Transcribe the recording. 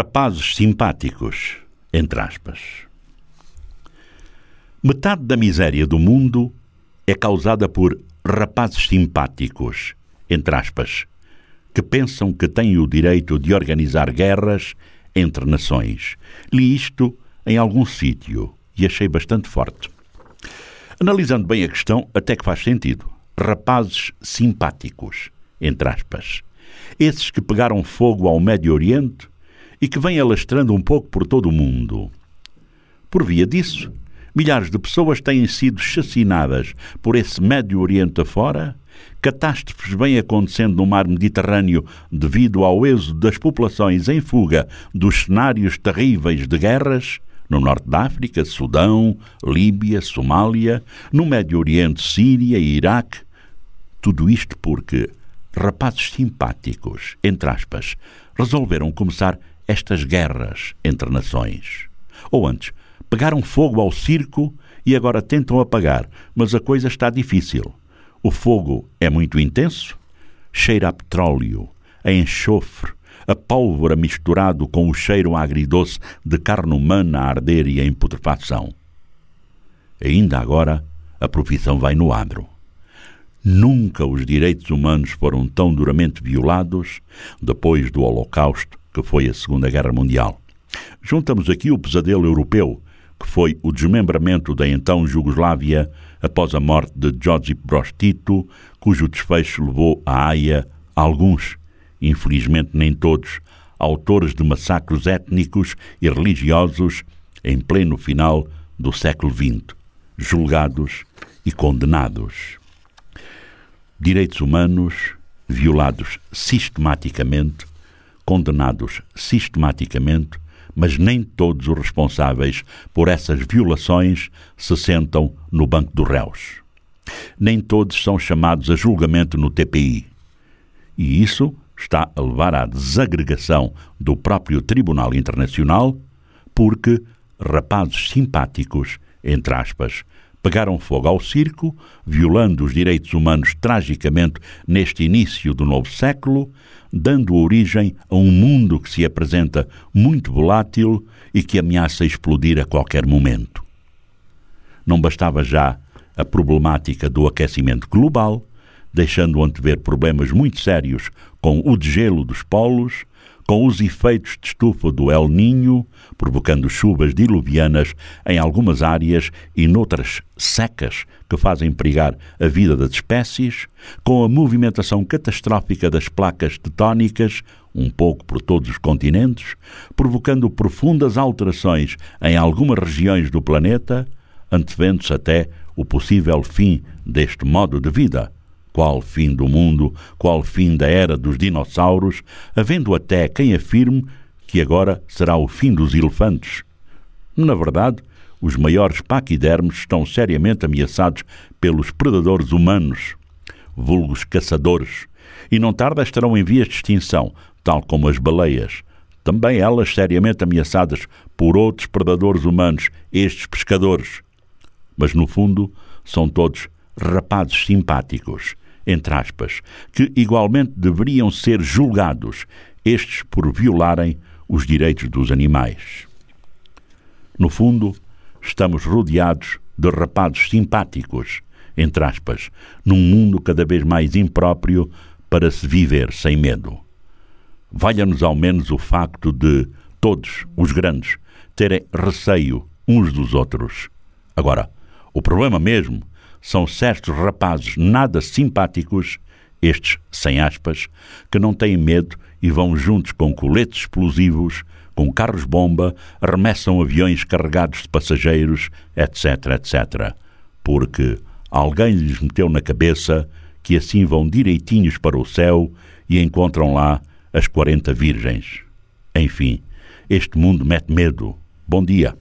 rapazes simpáticos, entre aspas. Metade da miséria do mundo é causada por rapazes simpáticos, entre aspas, que pensam que têm o direito de organizar guerras entre nações. Li isto em algum sítio e achei bastante forte. Analisando bem a questão, até que faz sentido. Rapazes simpáticos, entre aspas. Esses que pegaram fogo ao Médio Oriente e que vêm alastrando um pouco por todo o mundo. Por via disso, milhares de pessoas têm sido chacinadas por esse Médio Oriente afora, catástrofes vêm acontecendo no mar Mediterrâneo devido ao êxodo das populações em fuga dos cenários terríveis de guerras, no norte da África, Sudão, Líbia, Somália, no Médio Oriente, Síria e Iraque. Tudo isto porque rapazes simpáticos, entre aspas, resolveram começar estas guerras entre nações. Ou antes, pegaram fogo ao circo e agora tentam apagar, mas a coisa está difícil. O fogo é muito intenso, cheira a petróleo, a enxofre, a pólvora misturado com o cheiro agridoce de carne humana a arder e em putrefação. Ainda agora, a profissão vai no adro. Nunca os direitos humanos foram tão duramente violados depois do Holocausto, que foi a Segunda Guerra Mundial. Juntamos aqui o pesadelo europeu, que foi o desmembramento da então Jugoslávia após a morte de Josip Broz Tito, cujo desfecho levou a Haia alguns infelizmente nem todos, autores de massacres étnicos e religiosos em pleno final do século XX, julgados e condenados. Direitos humanos violados sistematicamente, condenados sistematicamente, mas nem todos os responsáveis por essas violações se sentam no banco dos réus. Nem todos são chamados a julgamento no TPI. E isso está a levar à desagregação do próprio Tribunal Internacional, porque rapazes simpáticos, entre aspas, pegaram fogo ao circo, violando os direitos humanos tragicamente neste início do novo século, dando origem a um mundo que se apresenta muito volátil e que ameaça explodir a qualquer momento. Não bastava já a problemática do aquecimento global, deixando antever problemas muito sérios com o degelo dos polos, com os efeitos de estufa do El Ninho, provocando chuvas diluvianas em algumas áreas e noutras secas que fazem perigar a vida das espécies, com a movimentação catastrófica das placas tectónicas, um pouco por todos os continentes, provocando profundas alterações em algumas regiões do planeta, antevendo-se até o possível fim deste modo de vida qual fim do mundo, qual fim da era dos dinossauros, havendo até quem afirme que agora será o fim dos elefantes. Na verdade, os maiores paquidermes estão seriamente ameaçados pelos predadores humanos, vulgos caçadores, e não tarda estarão em vias de extinção, tal como as baleias. Também elas seriamente ameaçadas por outros predadores humanos, estes pescadores. Mas, no fundo, são todos rapazes simpáticos, entre aspas, que igualmente deveriam ser julgados, estes por violarem os direitos dos animais. No fundo, estamos rodeados de rapazes simpáticos, entre aspas, num mundo cada vez mais impróprio para se viver sem medo. Valha-nos ao menos o facto de todos, os grandes, terem receio uns dos outros. Agora, o problema mesmo são certos rapazes nada simpáticos, estes sem aspas, que não têm medo e vão juntos com coletes explosivos, com carros-bomba, arremessam aviões carregados de passageiros, etc, etc. Porque alguém lhes meteu na cabeça que assim vão direitinhos para o céu e encontram lá as quarenta virgens. Enfim, este mundo mete medo. Bom dia.